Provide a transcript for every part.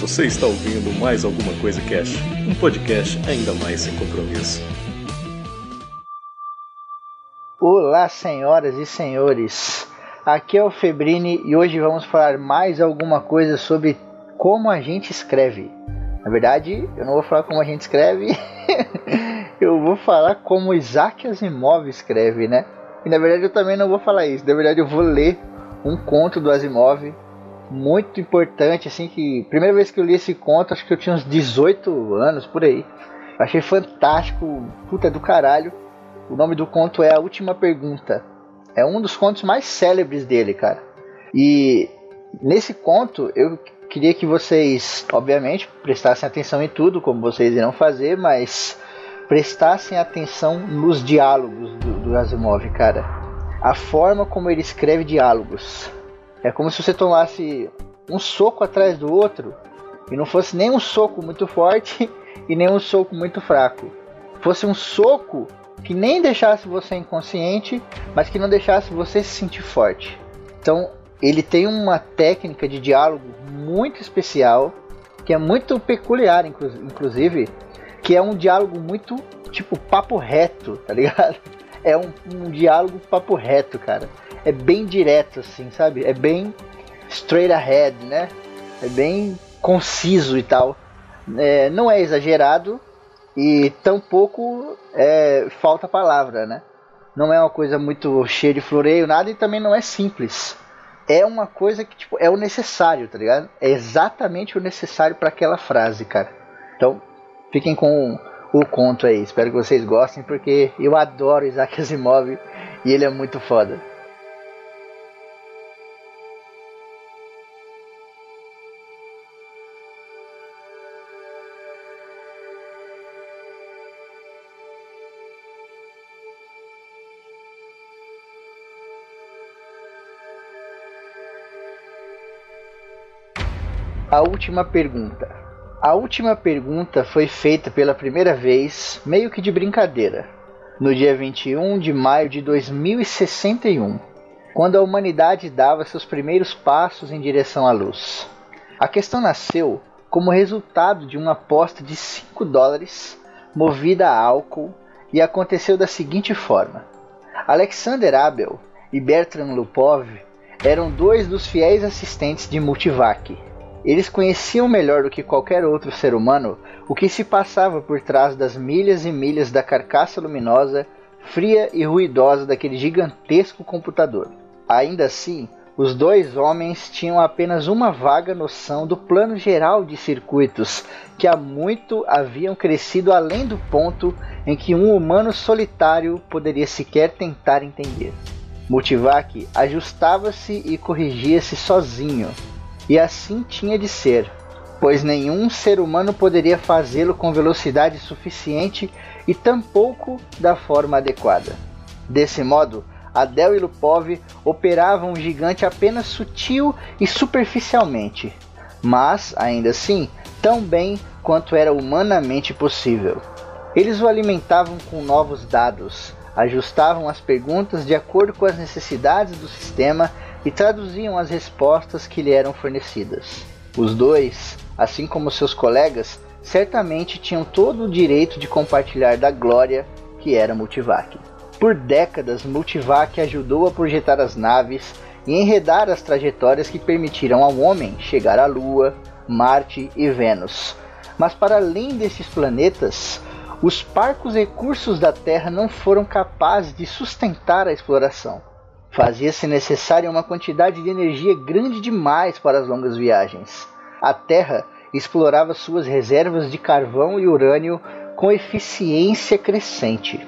Você está ouvindo mais alguma coisa Cash, um podcast ainda mais sem compromisso. Olá, senhoras e senhores. Aqui é o Febrini e hoje vamos falar mais alguma coisa sobre como a gente escreve. Na verdade, eu não vou falar como a gente escreve, eu vou falar como Isaac Asimov escreve, né? E na verdade eu também não vou falar isso. Na verdade eu vou ler um conto do Asimov muito importante, assim, que primeira vez que eu li esse conto, acho que eu tinha uns 18 anos por aí. Achei fantástico, puta do caralho. O nome do conto é A Última Pergunta. É um dos contos mais célebres dele, cara. E nesse conto eu queria que vocês, obviamente, prestassem atenção em tudo, como vocês irão fazer, mas prestassem atenção nos diálogos do, do Asimov, cara. A forma como ele escreve diálogos é como se você tomasse um soco atrás do outro e não fosse nem um soco muito forte e nem um soco muito fraco. Fosse um soco que nem deixasse você inconsciente, mas que não deixasse você se sentir forte. Então, ele tem uma técnica de diálogo muito especial, que é muito peculiar, inclusive, que é um diálogo muito tipo papo reto, tá ligado? É um, um diálogo papo reto, cara é bem direto, assim, sabe? É bem straight ahead, né? É bem conciso e tal. É, não é exagerado e tampouco é, falta palavra, né? Não é uma coisa muito cheia de floreio, nada, e também não é simples. É uma coisa que, tipo, é o necessário, tá ligado? É exatamente o necessário para aquela frase, cara. Então, fiquem com o conto aí. Espero que vocês gostem, porque eu adoro Isaac Asimov e ele é muito foda. A última pergunta. A última pergunta foi feita pela primeira vez, meio que de brincadeira, no dia 21 de maio de 2061, quando a humanidade dava seus primeiros passos em direção à luz. A questão nasceu como resultado de uma aposta de 5 dólares movida a álcool e aconteceu da seguinte forma: Alexander Abel e Bertrand Lupov eram dois dos fiéis assistentes de Multivac, eles conheciam melhor do que qualquer outro ser humano o que se passava por trás das milhas e milhas da carcaça luminosa, fria e ruidosa daquele gigantesco computador. Ainda assim, os dois homens tinham apenas uma vaga noção do plano geral de circuitos que há muito haviam crescido além do ponto em que um humano solitário poderia sequer tentar entender. Multivac ajustava-se e corrigia-se sozinho, e assim tinha de ser, pois nenhum ser humano poderia fazê-lo com velocidade suficiente e tampouco da forma adequada. Desse modo, Adel e Lupov operavam um gigante apenas sutil e superficialmente, mas, ainda assim, tão bem quanto era humanamente possível. Eles o alimentavam com novos dados, ajustavam as perguntas de acordo com as necessidades do sistema e traduziam as respostas que lhe eram fornecidas. Os dois, assim como seus colegas, certamente tinham todo o direito de compartilhar da glória que era Multivac. Por décadas, Multivac ajudou a projetar as naves e enredar as trajetórias que permitiram ao homem chegar à Lua, Marte e Vênus. Mas para além desses planetas, os parcos recursos da Terra não foram capazes de sustentar a exploração. Fazia-se necessária uma quantidade de energia grande demais para as longas viagens. A Terra explorava suas reservas de carvão e urânio com eficiência crescente,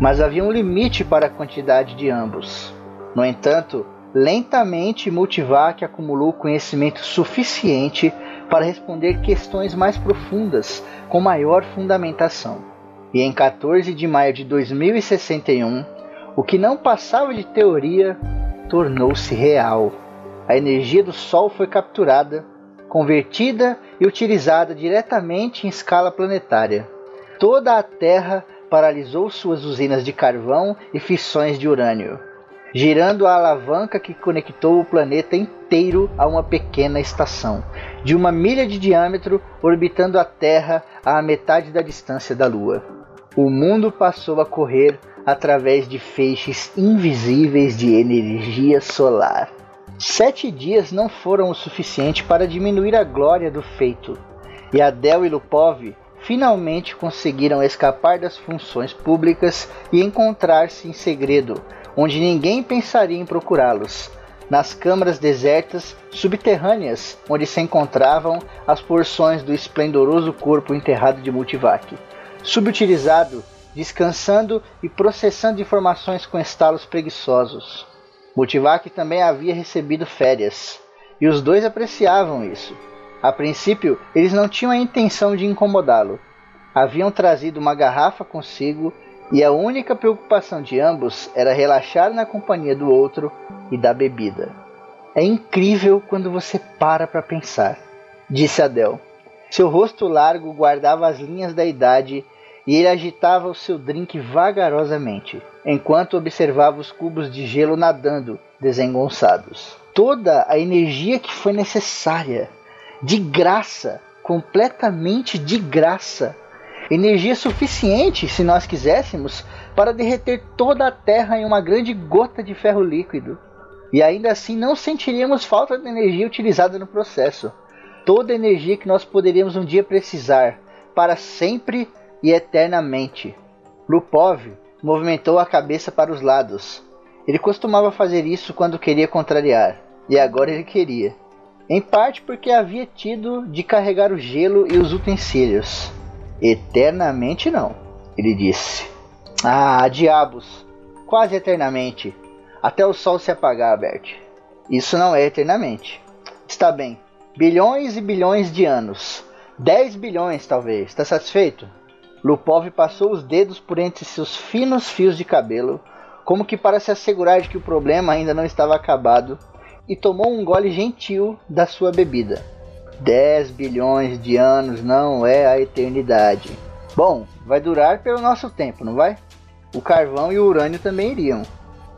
mas havia um limite para a quantidade de ambos. No entanto, lentamente Multivac acumulou conhecimento suficiente para responder questões mais profundas com maior fundamentação. E em 14 de maio de 2061, o que não passava de teoria tornou-se real. A energia do Sol foi capturada, convertida e utilizada diretamente em escala planetária. Toda a Terra paralisou suas usinas de carvão e fissões de urânio. girando a alavanca que conectou o planeta inteiro a uma pequena estação, de uma milha de diâmetro, orbitando a Terra a metade da distância da Lua. O mundo passou a correr através de feixes invisíveis de energia solar. Sete dias não foram o suficiente para diminuir a glória do feito, e Adel e Lupov finalmente conseguiram escapar das funções públicas e encontrar-se em segredo, onde ninguém pensaria em procurá-los, nas câmaras desertas subterrâneas onde se encontravam as porções do esplendoroso corpo enterrado de Multivac, subutilizado, descansando e processando informações com estalos preguiçosos. Multivac também havia recebido férias, e os dois apreciavam isso. A princípio, eles não tinham a intenção de incomodá-lo. Haviam trazido uma garrafa consigo e a única preocupação de ambos era relaxar na companhia do outro e da bebida. É incrível quando você para para pensar, disse Adele. Seu rosto largo guardava as linhas da idade e ele agitava o seu drink vagarosamente, enquanto observava os cubos de gelo nadando, desengonçados. Toda a energia que foi necessária, de graça, completamente de graça, energia suficiente, se nós quiséssemos, para derreter toda a Terra em uma grande gota de ferro líquido. E ainda assim não sentiríamos falta de energia utilizada no processo. Toda a energia que nós poderíamos um dia precisar, para sempre e eternamente. Lupov movimentou a cabeça para os lados. Ele costumava fazer isso quando queria contrariar, e agora ele queria. Em parte porque havia tido de carregar o gelo e os utensílios. Eternamente não, ele disse. Ah, diabos! Quase eternamente. Até o sol se apagar, Bert. Isso não é eternamente. Está bem. Bilhões e bilhões de anos. 10 bilhões, talvez. Está satisfeito? Lupov passou os dedos por entre seus finos fios de cabelo, como que para se assegurar de que o problema ainda não estava acabado, e tomou um gole gentil da sua bebida. 10 bilhões de anos não é a eternidade. Bom, vai durar pelo nosso tempo, não vai? O carvão e o urânio também iriam.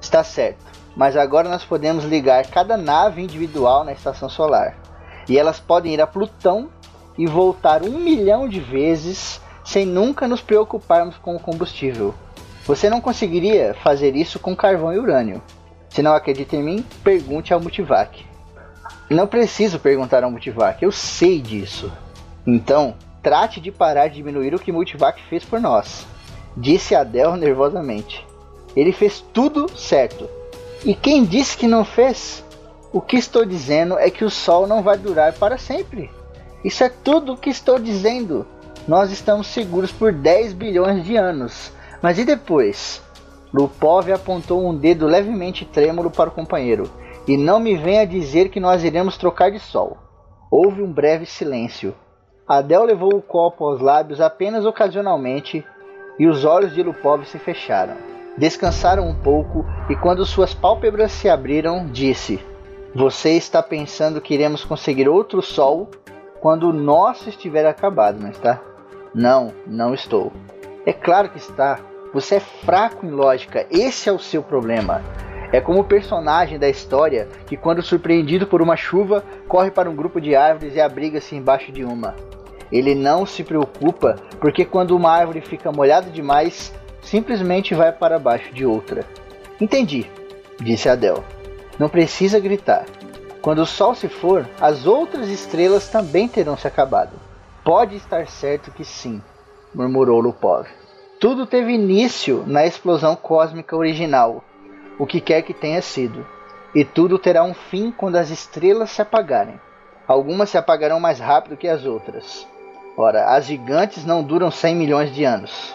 Está certo. Mas agora nós podemos ligar cada nave individual na estação solar. E elas podem ir a Plutão e voltar um milhão de vezes sem nunca nos preocuparmos com o combustível. Você não conseguiria fazer isso com carvão e urânio. Se não acredita em mim, pergunte ao Multivac. Não preciso perguntar ao Multivac, eu sei disso. Então, trate de parar de diminuir o que Multivac fez por nós, disse Adel nervosamente. Ele fez tudo certo. E quem disse que não fez? O que estou dizendo é que o Sol não vai durar para sempre. Isso é tudo o que estou dizendo. Nós estamos seguros por 10 bilhões de anos. Mas e depois? Lupov apontou um dedo levemente trêmulo para o companheiro. E não me venha dizer que nós iremos trocar de sol. Houve um breve silêncio. Adel levou o copo aos lábios apenas ocasionalmente e os olhos de Lupov se fecharam. Descansaram um pouco e quando suas pálpebras se abriram, disse: Você está pensando que iremos conseguir outro sol quando o nosso estiver acabado, não está? Não, não estou. É claro que está. Você é fraco em lógica, esse é o seu problema. É como o personagem da história que, quando surpreendido por uma chuva, corre para um grupo de árvores e abriga-se embaixo de uma. Ele não se preocupa porque, quando uma árvore fica molhada demais, simplesmente vai para baixo de outra. Entendi, disse Adele. Não precisa gritar. Quando o sol se for, as outras estrelas também terão se acabado. Pode estar certo que sim, murmurou Lupov. Tudo teve início na explosão cósmica original, o que quer que tenha sido. E tudo terá um fim quando as estrelas se apagarem. Algumas se apagarão mais rápido que as outras. Ora, as gigantes não duram 100 milhões de anos.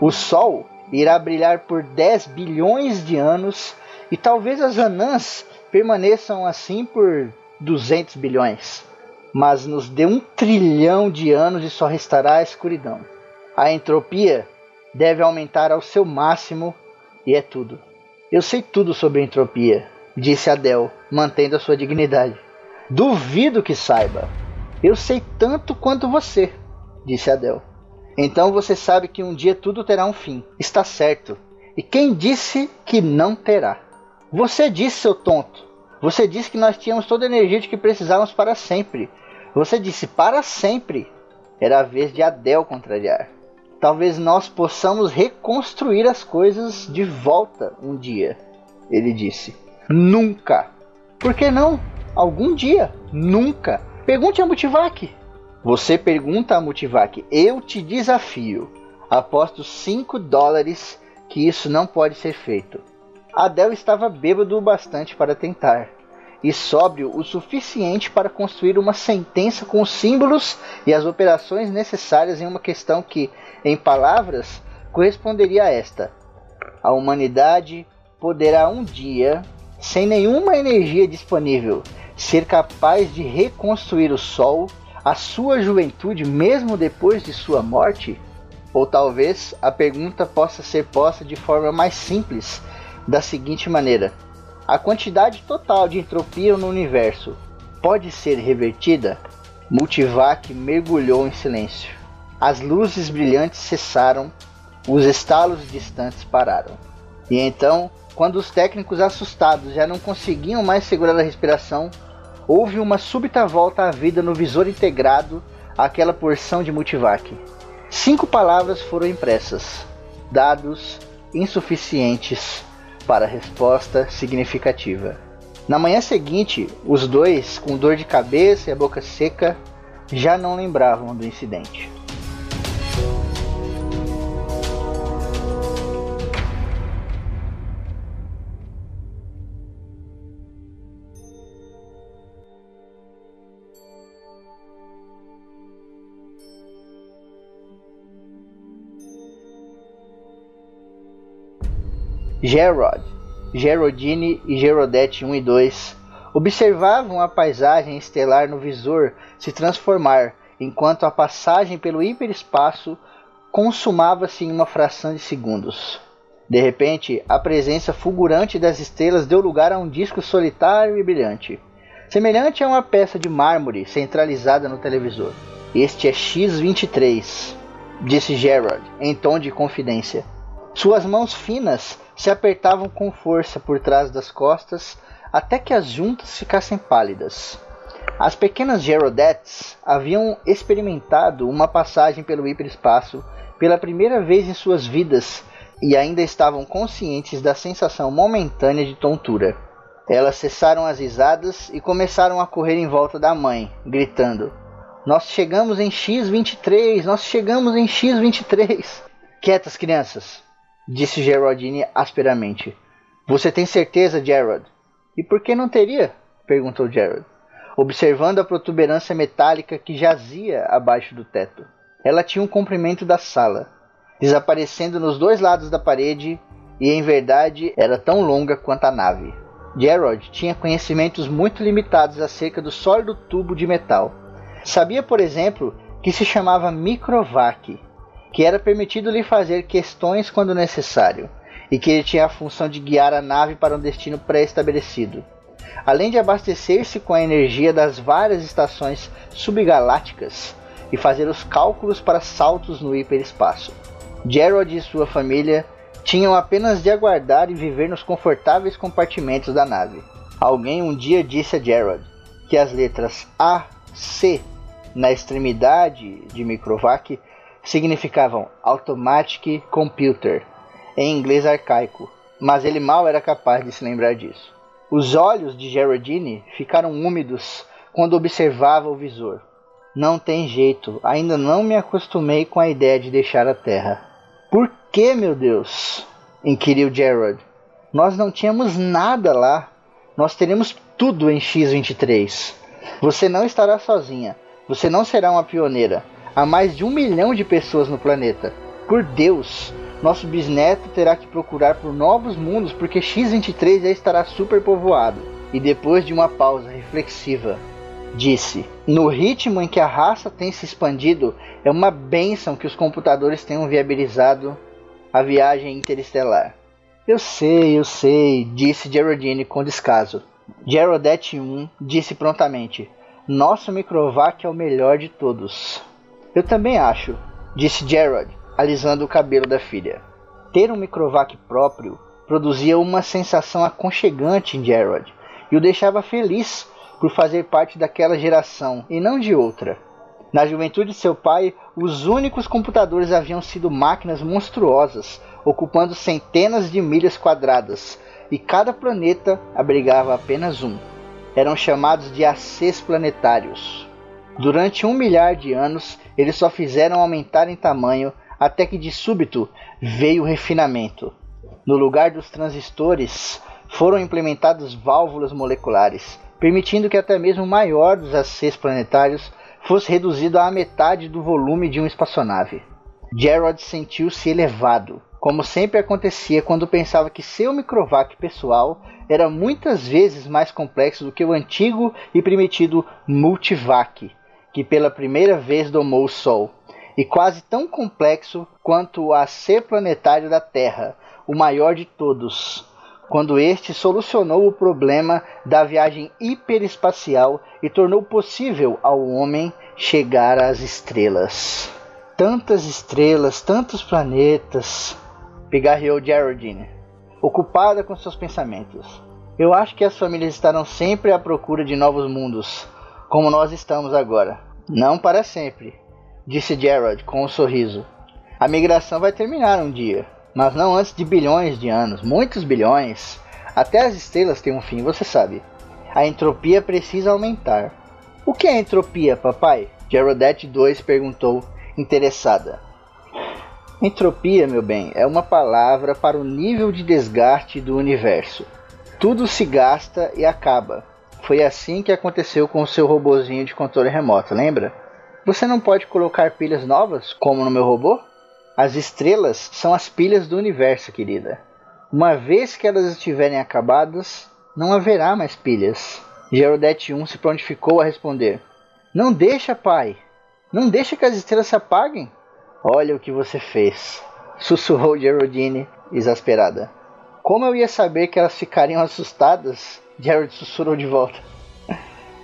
O Sol irá brilhar por 10 bilhões de anos e talvez as anãs permaneçam assim por 200 bilhões. Mas nos dê um trilhão de anos e só restará a escuridão. A entropia deve aumentar ao seu máximo e é tudo. Eu sei tudo sobre entropia, disse Adel, mantendo a sua dignidade. Duvido que saiba. Eu sei tanto quanto você, disse Adel. Então você sabe que um dia tudo terá um fim. Está certo. E quem disse que não terá? Você disse, seu tonto. Você disse que nós tínhamos toda a energia de que precisávamos para sempre. Você disse para sempre. Era a vez de Adel contrariar. Talvez nós possamos reconstruir as coisas de volta um dia, ele disse. Nunca. Por que não? Algum dia. Nunca. Pergunte a Multivac. Você pergunta a Multivac. Eu te desafio. Aposto 5 dólares que isso não pode ser feito. Adel estava bêbado o bastante para tentar, e sóbrio o suficiente para construir uma sentença com os símbolos e as operações necessárias em uma questão que, em palavras, corresponderia a esta: A humanidade poderá um dia, sem nenhuma energia disponível, ser capaz de reconstruir o Sol, a sua juventude, mesmo depois de sua morte? Ou talvez a pergunta possa ser posta de forma mais simples, da seguinte maneira: A quantidade total de entropia no universo pode ser revertida? Multivac mergulhou em silêncio. As luzes brilhantes cessaram, os estalos distantes pararam. E então, quando os técnicos assustados já não conseguiam mais segurar a respiração, houve uma súbita volta à vida no visor integrado àquela porção de Multivac. Cinco palavras foram impressas: dados insuficientes para resposta significativa. Na manhã seguinte, os dois, com dor de cabeça e a boca seca, já não lembravam do incidente. Gerard, Gerodine e Gerodete 1 e 2 observavam a paisagem estelar no visor se transformar, enquanto a passagem pelo hiperespaço consumava-se em uma fração de segundos. De repente, a presença fulgurante das estrelas deu lugar a um disco solitário e brilhante, semelhante a uma peça de mármore centralizada no televisor. Este é X-23, disse Gerard, em tom de confidência. Suas mãos finas se apertavam com força por trás das costas até que as juntas ficassem pálidas. As pequenas Gerodettes haviam experimentado uma passagem pelo hiperespaço pela primeira vez em suas vidas e ainda estavam conscientes da sensação momentânea de tontura. Elas cessaram as risadas e começaram a correr em volta da mãe, gritando: Nós chegamos em X23! Nós chegamos em X23! Quietas, crianças! Disse Geraldine asperamente. Você tem certeza, Gerald? E por que não teria? perguntou Gerald, observando a protuberância metálica que jazia abaixo do teto. Ela tinha um comprimento da sala, desaparecendo nos dois lados da parede, e em verdade era tão longa quanto a nave. Gerald tinha conhecimentos muito limitados acerca do sólido tubo de metal. Sabia, por exemplo, que se chamava microvac, que era permitido lhe fazer questões quando necessário, e que ele tinha a função de guiar a nave para um destino pré-estabelecido, além de abastecer-se com a energia das várias estações subgalácticas e fazer os cálculos para saltos no hiperespaço. Gerald e sua família tinham apenas de aguardar e viver nos confortáveis compartimentos da nave. Alguém um dia disse a Gerald que as letras A, C na extremidade de Microvac significavam Automatic Computer, em inglês arcaico, mas ele mal era capaz de se lembrar disso. Os olhos de Geraldine ficaram úmidos quando observava o visor. Não tem jeito, ainda não me acostumei com a ideia de deixar a Terra. Por que, meu Deus? inquiriu Gerard. Nós não tínhamos nada lá. Nós teremos tudo em X23. Você não estará sozinha. Você não será uma pioneira. Há mais de um milhão de pessoas no planeta. Por Deus, nosso bisneto terá que procurar por novos mundos porque X23 já estará superpovoado. E depois de uma pausa reflexiva, disse: No ritmo em que a raça tem se expandido, é uma bênção que os computadores tenham viabilizado a viagem interestelar. Eu sei, eu sei, disse Geraldine com descaso. Geraldette 1 disse prontamente: Nosso microvac é o melhor de todos. Eu também acho, disse Gerard, alisando o cabelo da filha. Ter um microvac próprio produzia uma sensação aconchegante em Gerard e o deixava feliz por fazer parte daquela geração e não de outra. Na juventude de seu pai, os únicos computadores haviam sido máquinas monstruosas, ocupando centenas de milhas quadradas, e cada planeta abrigava apenas um. Eram chamados de ACs planetários. Durante um milhar de anos, eles só fizeram aumentar em tamanho até que de súbito veio o refinamento. No lugar dos transistores, foram implementadas válvulas moleculares, permitindo que até mesmo o maior dos ACs planetários fosse reduzido à metade do volume de uma espaçonave. Gerard sentiu-se elevado, como sempre acontecia quando pensava que seu microvac pessoal era muitas vezes mais complexo do que o antigo e primitivo Multivac, que pela primeira vez domou o Sol, e quase tão complexo quanto o AC planetário da Terra, o maior de todos, quando este solucionou o problema da viagem hiperespacial e tornou possível ao homem chegar às estrelas. Tantas estrelas, tantos planetas, pigarreou Geraldine, ocupada com seus pensamentos. Eu acho que as famílias estarão sempre à procura de novos mundos, como nós estamos agora. Não para sempre, disse Gerald com um sorriso. A migração vai terminar um dia mas não antes de bilhões de anos, muitos bilhões. Até as estrelas têm um fim, você sabe. A entropia precisa aumentar. O que é entropia, papai? Geraldette 2 perguntou, interessada. Entropia, meu bem, é uma palavra para o nível de desgaste do universo. Tudo se gasta e acaba. Foi assim que aconteceu com o seu robozinho de controle remoto, lembra? Você não pode colocar pilhas novas, como no meu robô? As estrelas são as pilhas do universo, querida. Uma vez que elas estiverem acabadas, não haverá mais pilhas. Geraldete 1 se prontificou a responder: Não deixa, pai. Não deixa que as estrelas se apaguem. Olha o que você fez, sussurrou Geraldine, exasperada. Como eu ia saber que elas ficariam assustadas? Gerald sussurrou de volta.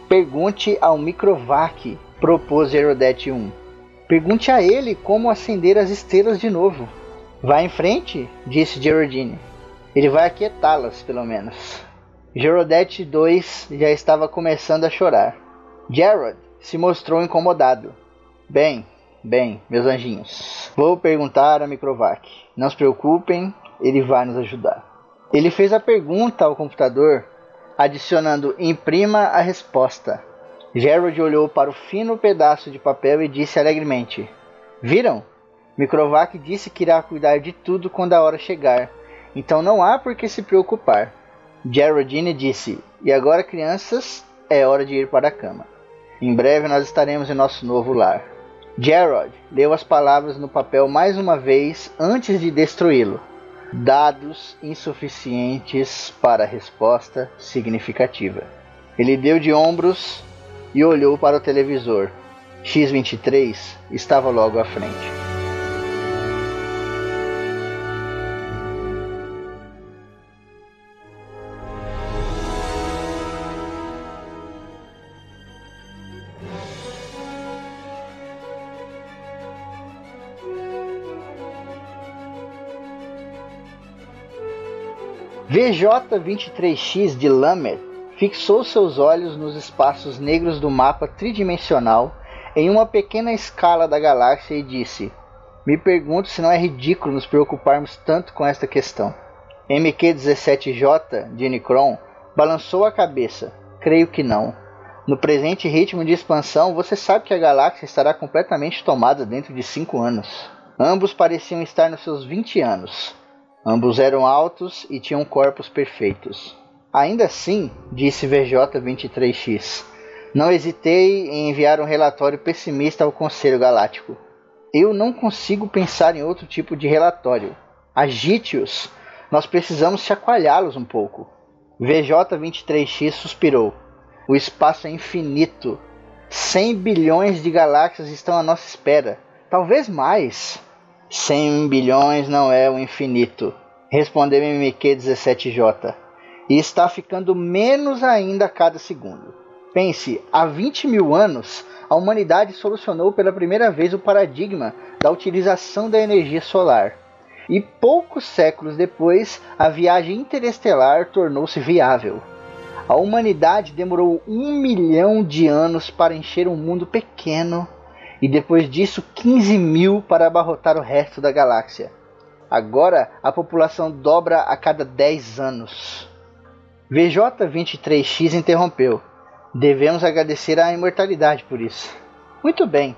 Pergunte ao Microvac, propôs Geraldete 1. Pergunte a ele como acender as estrelas de novo. Vá em frente, disse Geraldine. Ele vai aquietá-las, pelo menos. Gerodette 2 já estava começando a chorar. Gerard se mostrou incomodado. Bem, bem, meus anjinhos. Vou perguntar a Microvac. Não se preocupem, ele vai nos ajudar. Ele fez a pergunta ao computador, adicionando imprima a resposta. Gerald olhou para o fino pedaço de papel e disse alegremente: Viram? Microvac disse que irá cuidar de tudo quando a hora chegar, então não há por que se preocupar. Geraldine disse: E agora, crianças, é hora de ir para a cama. Em breve nós estaremos em nosso novo lar. Gerald leu as palavras no papel mais uma vez antes de destruí-lo. Dados insuficientes para resposta significativa. Ele deu de ombros e olhou para o televisor. X-23 estava logo à frente. VJ-23X de Lamet fixou seus olhos nos espaços negros do mapa tridimensional em uma pequena escala da galáxia e disse: Me pergunto se não é ridículo nos preocuparmos tanto com esta questão. MQ-17J de Nicron balançou a cabeça. Creio que não. No presente ritmo de expansão, você sabe que a galáxia estará completamente tomada dentro de 5 anos. Ambos pareciam estar nos seus 20 anos. Ambos eram altos e tinham corpos perfeitos. Ainda assim, disse VJ23X, não hesitei em enviar um relatório pessimista ao Conselho Galáctico. Eu não consigo pensar em outro tipo de relatório. Agite-os. Nós precisamos chacoalhá-los um pouco. VJ23X suspirou. O espaço é infinito. 100 bilhões de galáxias estão à nossa espera. Talvez mais. 100 bilhões não é o infinito, respondeu MQ-17J e está ficando menos ainda a cada segundo. Pense, há 20 mil anos, a humanidade solucionou pela primeira vez o paradigma da utilização da energia solar. e poucos séculos depois a viagem interestelar tornou-se viável. A humanidade demorou um milhão de anos para encher um mundo pequeno e depois disso 15 mil para abarrotar o resto da galáxia. Agora a população dobra a cada 10 anos. VJ23X interrompeu. Devemos agradecer à imortalidade por isso. Muito bem.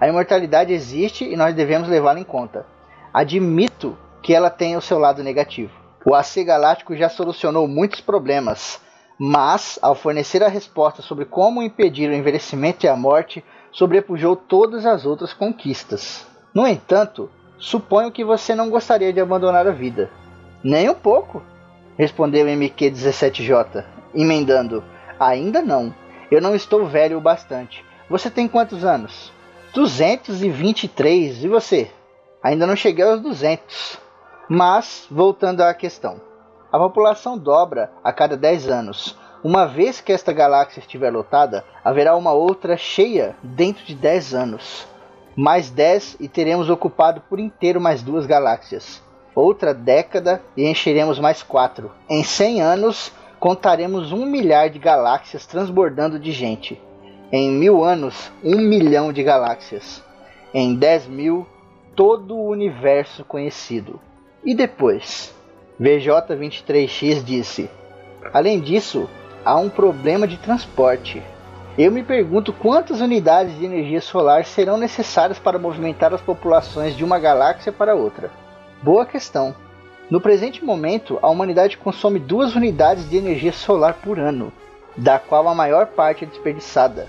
A imortalidade existe e nós devemos levá-la em conta. Admito que ela tem o seu lado negativo. O AC Galáctico já solucionou muitos problemas, mas, ao fornecer a resposta sobre como impedir o envelhecimento e a morte, sobrepujou todas as outras conquistas. No entanto, suponho que você não gostaria de abandonar a vida. Nem um pouco, respondeu MQ-17J, emendando: Ainda não. Eu não estou velho o bastante. Você tem quantos anos? 223. E você? Ainda não cheguei aos 200. Mas, voltando à questão. A população dobra a cada 10 anos. Uma vez que esta galáxia estiver lotada, haverá uma outra cheia dentro de 10 anos. Mais 10 e teremos ocupado por inteiro mais duas galáxias. Outra década e encheremos mais quatro. Em 100 anos, contaremos um milhar de galáxias transbordando de gente. Em mil anos, um milhão de galáxias. Em 10 mil, todo o universo conhecido. E depois? VJ23X disse: Além disso, há um problema de transporte. Eu me pergunto quantas unidades de energia solar serão necessárias para movimentar as populações de uma galáxia para outra. Boa questão. No presente momento, a humanidade consome duas unidades de energia solar por ano, da qual a maior parte é desperdiçada.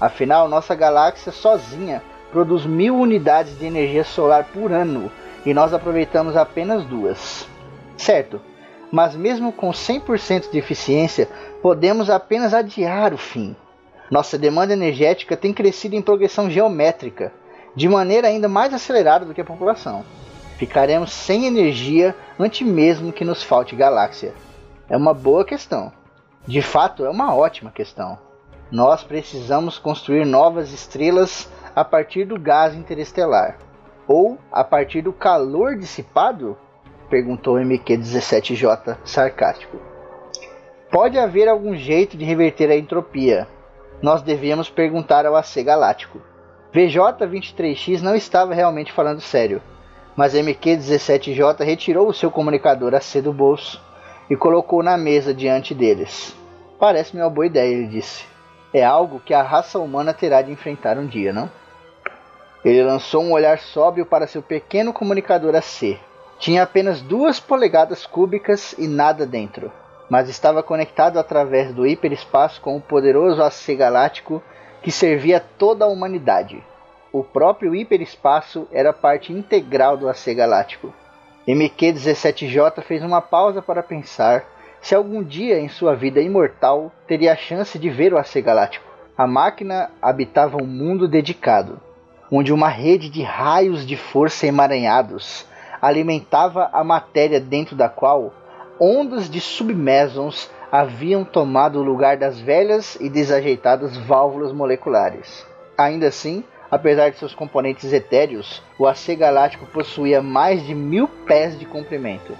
Afinal, nossa galáxia sozinha produz mil unidades de energia solar por ano e nós aproveitamos apenas duas certo. Mas mesmo com 100% de eficiência, podemos apenas adiar o fim. Nossa demanda energética tem crescido em progressão geométrica, de maneira ainda mais acelerada do que a população. Ficaremos sem energia antes mesmo que nos falte galáxia. É uma boa questão. De fato, é uma ótima questão. Nós precisamos construir novas estrelas a partir do gás interestelar, ou a partir do calor dissipado perguntou MQ-17J, sarcástico. Pode haver algum jeito de reverter a entropia. Nós devíamos perguntar ao AC Galáctico. VJ-23X não estava realmente falando sério, mas MQ-17J retirou o seu comunicador AC do bolso e colocou na mesa diante deles. Parece-me uma boa ideia, ele disse. É algo que a raça humana terá de enfrentar um dia, não? Ele lançou um olhar sóbrio para seu pequeno comunicador AC tinha apenas duas polegadas cúbicas e nada dentro, mas estava conectado através do hiperespaço com o poderoso AC galáctico que servia toda a humanidade. O próprio hiperespaço era parte integral do AC galáctico. MQ-17J fez uma pausa para pensar se algum dia em sua vida imortal teria a chance de ver o AC galáctico. A máquina habitava um mundo dedicado, onde uma rede de raios de força emaranhados alimentava a matéria dentro da qual ondas de submésons haviam tomado o lugar das velhas e desajeitadas válvulas moleculares. Ainda assim, apesar de seus componentes etéreos, o AC galáctico possuía mais de mil pés de comprimento.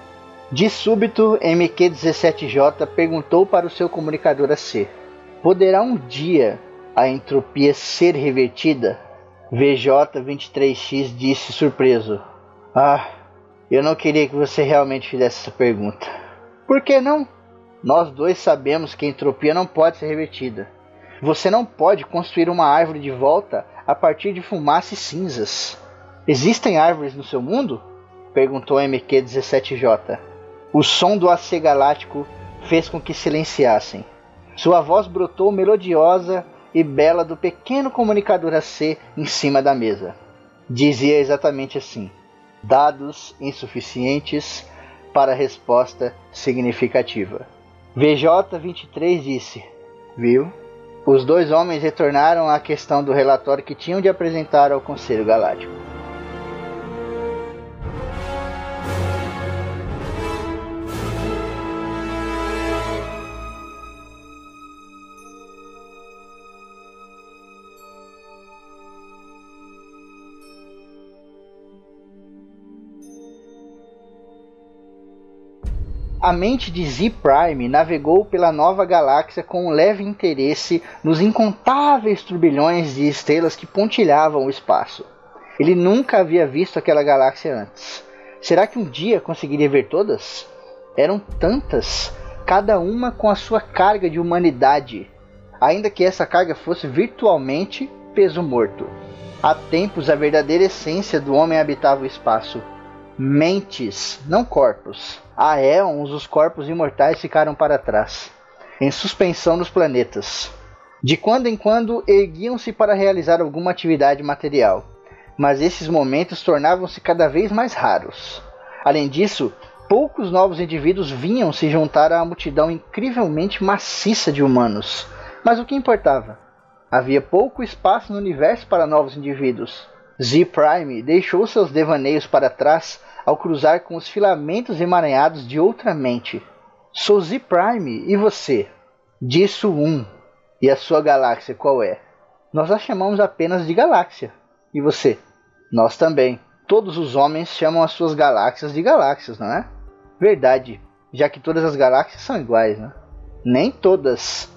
De súbito, MQ-17J perguntou para o seu comunicador AC: Poderá um dia a entropia ser revertida? VJ-23X disse surpreso: Ah, eu não queria que você realmente fizesse essa pergunta. Por que não? Nós dois sabemos que a entropia não pode ser revertida. Você não pode construir uma árvore de volta a partir de fumaça e cinzas. Existem árvores no seu mundo? Perguntou MQ-17J. O som do AC galáctico fez com que silenciassem. Sua voz brotou melodiosa e bela do pequeno comunicador AC em cima da mesa. Dizia exatamente assim: dados insuficientes para resposta significativa. VJ23 disse: Viu? Os dois homens retornaram à questão do relatório que tinham de apresentar ao Conselho Galáctico. A mente de Z Prime navegou pela nova galáxia com um leve interesse nos incontáveis turbilhões de estrelas que pontilhavam o espaço. Ele nunca havia visto aquela galáxia antes. Será que um dia conseguiria ver todas? Eram tantas, cada uma com a sua carga de humanidade, ainda que essa carga fosse virtualmente peso morto. Há tempos a verdadeira essência do homem habitava o espaço. Mentes, não corpos. Há éons os corpos imortais ficaram para trás, em suspensão nos planetas. De quando em quando erguiam-se para realizar alguma atividade material, mas esses momentos tornavam-se cada vez mais raros. Além disso, poucos novos indivíduos vinham se juntar à multidão incrivelmente maciça de humanos. Mas o que importava? Havia pouco espaço no universo para novos indivíduos. Z Prime deixou seus devaneios para trás ao cruzar com os filamentos emaranhados de outra mente. Sou Z Prime e você? Disso um. E a sua galáxia qual é? Nós a chamamos apenas de galáxia. E você? Nós também. Todos os homens chamam as suas galáxias de galáxias, não é? Verdade, já que todas as galáxias são iguais, né? Nem todas.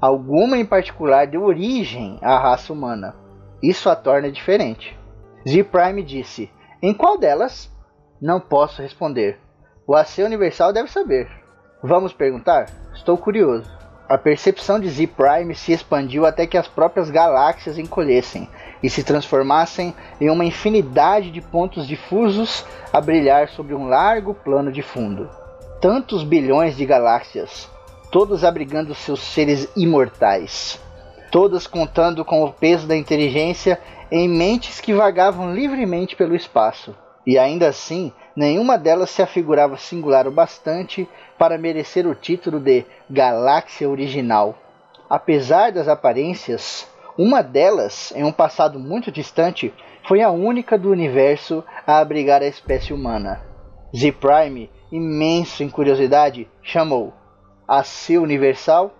Alguma em particular deu origem à raça humana. Isso a torna diferente. Z Prime disse: Em qual delas? Não posso responder. O AC Universal deve saber. Vamos perguntar? Estou curioso. A percepção de Z Prime se expandiu até que as próprias galáxias encolhessem e se transformassem em uma infinidade de pontos difusos a brilhar sobre um largo plano de fundo. Tantos bilhões de galáxias, todas abrigando seus seres imortais, todas contando com o peso da inteligência em mentes que vagavam livremente pelo espaço e ainda assim, nenhuma delas se afigurava singular o bastante para merecer o título de Galáxia Original. Apesar das aparências, uma delas, em um passado muito distante, foi a única do universo a abrigar a espécie humana. Z-Prime, imenso em curiosidade, chamou: AC Universal?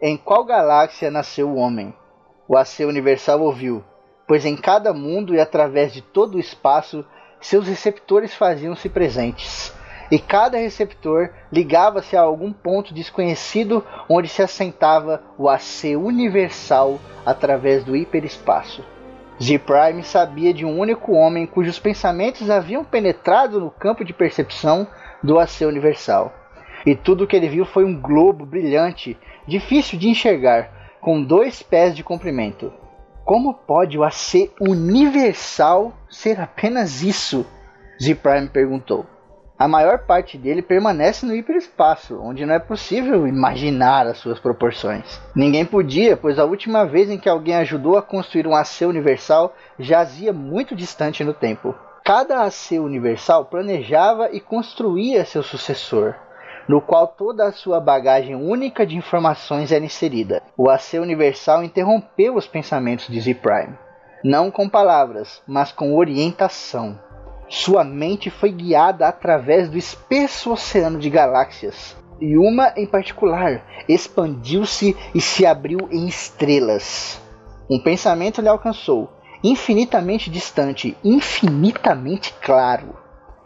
Em qual galáxia nasceu o homem? O AC Universal ouviu, pois em cada mundo e através de todo o espaço seus receptores faziam-se presentes, e cada receptor ligava-se a algum ponto desconhecido onde se assentava o AC universal através do hiperespaço. Z-Prime sabia de um único homem cujos pensamentos haviam penetrado no campo de percepção do AC universal. E tudo o que ele viu foi um globo brilhante, difícil de enxergar, com dois pés de comprimento. Como pode o AC universal ser apenas isso? Z-Prime perguntou. A maior parte dele permanece no hiperespaço, onde não é possível imaginar as suas proporções. Ninguém podia, pois a última vez em que alguém ajudou a construir um AC universal jazia muito distante no tempo. Cada AC universal planejava e construía seu sucessor, no qual toda a sua bagagem única de informações era inserida. O AC Universal interrompeu os pensamentos de Z-Prime, não com palavras, mas com orientação. Sua mente foi guiada através do espesso oceano de galáxias, e uma em particular expandiu-se e se abriu em estrelas. Um pensamento lhe alcançou, infinitamente distante, infinitamente claro.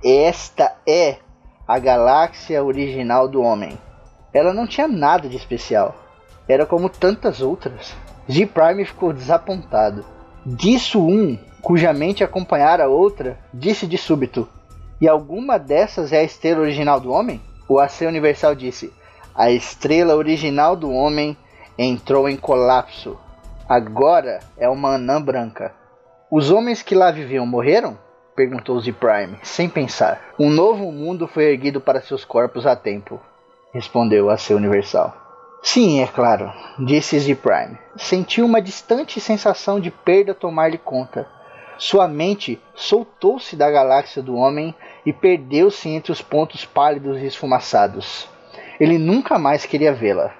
Esta é a galáxia original do homem. Ela não tinha nada de especial. Era como tantas outras. Z Prime ficou desapontado. Disso um, cuja mente acompanhara outra, disse de súbito: E alguma dessas é a estrela original do homem? O AC Universal disse: A estrela original do homem entrou em colapso. Agora é uma anã branca. Os homens que lá viviam morreram? Perguntou Z-Prime, sem pensar. Um novo mundo foi erguido para seus corpos a tempo. Respondeu a seu universal. Sim, é claro, disse Z-Prime. Sentiu uma distante sensação de perda tomar-lhe conta. Sua mente soltou-se da galáxia do homem e perdeu-se entre os pontos pálidos e esfumaçados. Ele nunca mais queria vê-la.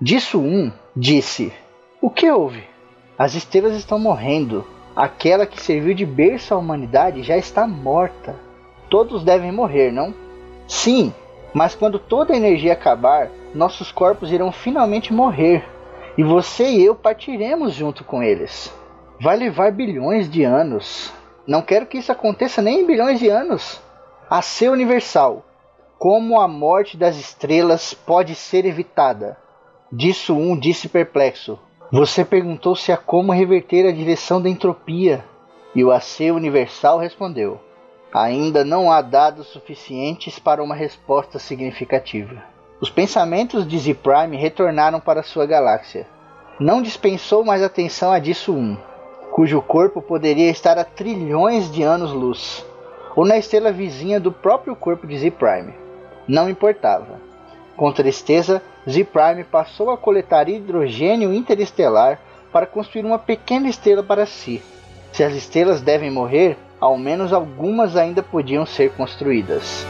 Disso um disse: O que houve? As estrelas estão morrendo. Aquela que serviu de berço à humanidade já está morta. Todos devem morrer, não? Sim, mas quando toda a energia acabar, nossos corpos irão finalmente morrer. E você e eu partiremos junto com eles. Vai levar bilhões de anos. Não quero que isso aconteça nem em bilhões de anos. A ser universal. como a morte das estrelas pode ser evitada. Disso um disse perplexo. Você perguntou-se a como reverter a direção da entropia. E o AC Universal respondeu: Ainda não há dados suficientes para uma resposta significativa. Os pensamentos de Z-Prime retornaram para sua galáxia. Não dispensou mais atenção a Disso 1, cujo corpo poderia estar a trilhões de anos-luz, ou na estrela vizinha do próprio corpo de Z-Prime. Não importava. Com tristeza, Z-Prime passou a coletar hidrogênio interestelar para construir uma pequena estrela para si. Se as estrelas devem morrer, ao menos algumas ainda podiam ser construídas.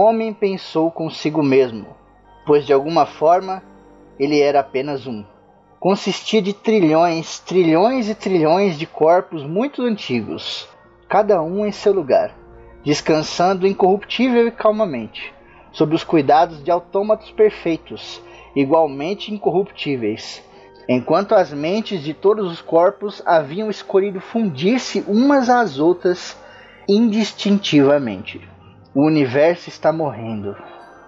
Homem pensou consigo mesmo, pois de alguma forma ele era apenas um. Consistia de trilhões, trilhões e trilhões de corpos muito antigos, cada um em seu lugar, descansando incorruptível e calmamente, sob os cuidados de autômatos perfeitos, igualmente incorruptíveis, enquanto as mentes de todos os corpos haviam escolhido fundir-se umas às outras indistintivamente. O universo está morrendo.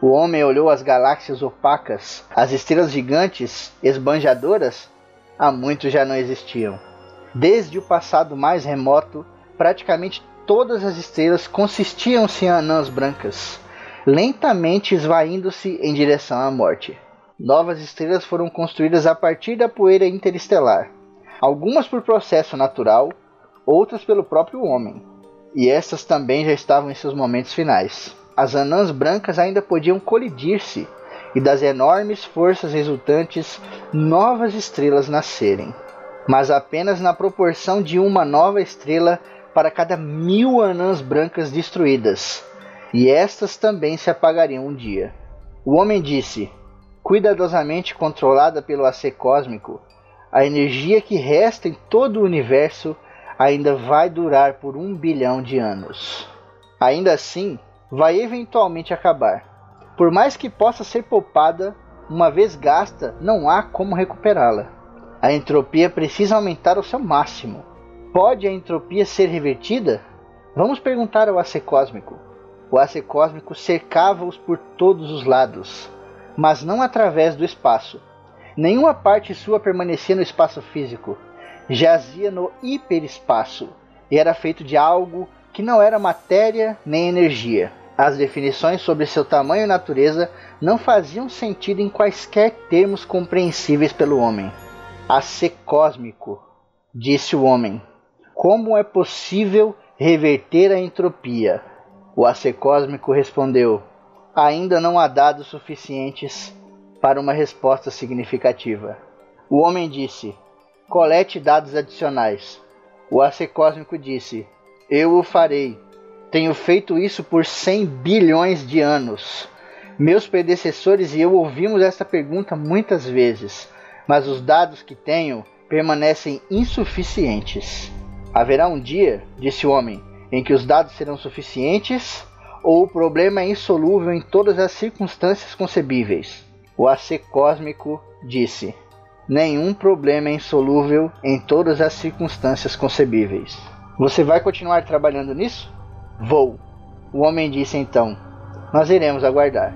O homem olhou as galáxias opacas, as estrelas gigantes, esbanjadoras, há muito já não existiam. Desde o passado mais remoto, praticamente todas as estrelas consistiam-se em anãs brancas, lentamente esvaindo-se em direção à morte. Novas estrelas foram construídas a partir da poeira interestelar, algumas por processo natural, outras pelo próprio homem e estas também já estavam em seus momentos finais. As anãs brancas ainda podiam colidir-se e das enormes forças resultantes novas estrelas nascerem, mas apenas na proporção de uma nova estrela para cada mil anãs brancas destruídas, e estas também se apagariam um dia. O homem disse, cuidadosamente controlada pelo AC cósmico, a energia que resta em todo o universo ainda vai durar por um bilhão de anos. Ainda assim, vai eventualmente acabar. Por mais que possa ser poupada, uma vez gasta, não há como recuperá-la. A entropia precisa aumentar ao seu máximo. Pode a entropia ser revertida? Vamos perguntar ao AC cósmico. O AC cósmico cercava-os por todos os lados, mas não através do espaço. Nenhuma parte sua permanecia no espaço físico jazia no hiperespaço e era feito de algo que não era matéria nem energia. As definições sobre seu tamanho e natureza não faziam sentido em quaisquer termos compreensíveis pelo homem. A ser cósmico, disse o homem. Como é possível reverter a entropia? O AC cósmico respondeu: Ainda não há dados suficientes para uma resposta significativa. O homem disse: Colete dados adicionais. O AC Cósmico disse: Eu o farei. Tenho feito isso por 100 bilhões de anos. Meus predecessores e eu ouvimos essa pergunta muitas vezes, mas os dados que tenho permanecem insuficientes. Haverá um dia, disse o homem, em que os dados serão suficientes ou o problema é insolúvel em todas as circunstâncias concebíveis. O AC Cósmico disse: nenhum problema é insolúvel em todas as circunstâncias concebíveis. Você vai continuar trabalhando nisso? Vou. O homem disse então: Nós iremos aguardar.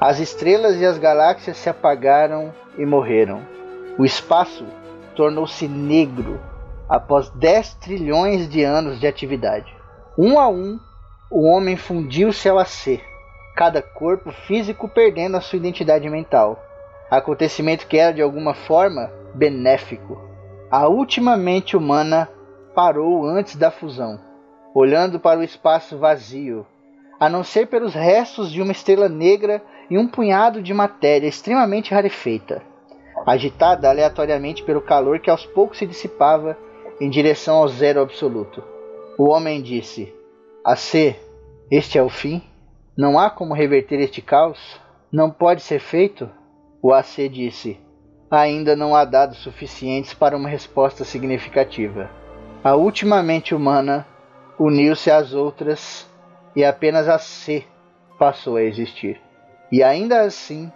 As estrelas e as galáxias se apagaram e morreram. O espaço tornou-se negro após 10 trilhões de anos de atividade. Um a um, o homem fundiu-se ao AC, cada corpo físico perdendo a sua identidade mental. Acontecimento que era de alguma forma benéfico. A última mente humana parou antes da fusão, olhando para o espaço vazio, a não ser pelos restos de uma estrela negra e um punhado de matéria extremamente rarefeita. agitada aleatoriamente pelo calor que aos poucos se dissipava em direção ao zero absoluto. O homem disse: AC, este é o fim? Não há como reverter este caos? Não pode ser feito? O AC disse: Ainda não há dados suficientes para uma resposta significativa. A última mente humana uniu-se às outras e apenas a C passou a existir. E ainda assim,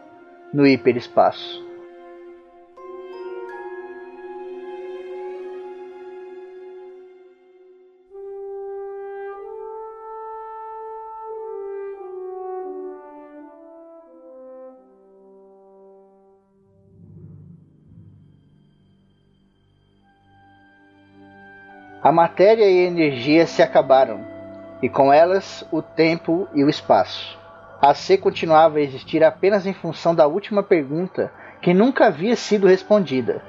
no hiperespaço. A matéria e a energia se acabaram, e com elas o tempo e o espaço. A C continuava a existir apenas em função da última pergunta que nunca havia sido respondida.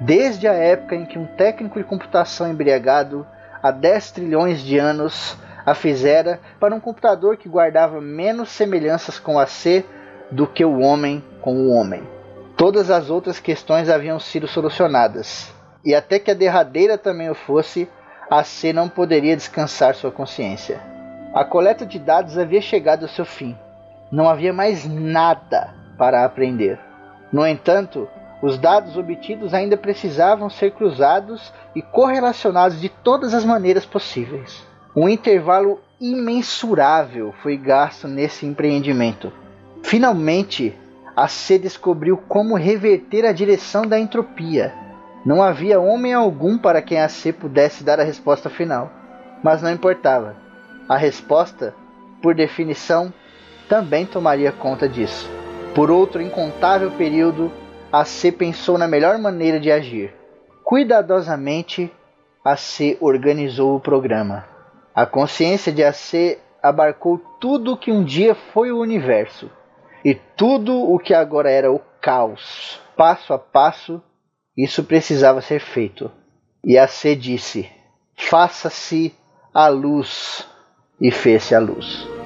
Desde a época em que um técnico de computação embriagado, há 10 trilhões de anos, a fizera para um computador que guardava menos semelhanças com a C do que o homem com o homem. Todas as outras questões haviam sido solucionadas, e até que a derradeira também o fosse, a C não poderia descansar sua consciência. A coleta de dados havia chegado ao seu fim. Não havia mais nada para aprender. No entanto, os dados obtidos ainda precisavam ser cruzados e correlacionados de todas as maneiras possíveis. Um intervalo imensurável foi gasto nesse empreendimento. Finalmente, a C descobriu como reverter a direção da entropia não havia homem algum para quem a C pudesse dar a resposta final. Mas não importava. A resposta, por definição, também tomaria conta disso. Por outro incontável período, a C pensou na melhor maneira de agir. Cuidadosamente, a C organizou o programa. A consciência de AC abarcou tudo o que um dia foi o universo e tudo o que agora era o caos. Passo a passo, isso precisava ser feito. E a C disse: Faça-se a luz, e fez-se a luz.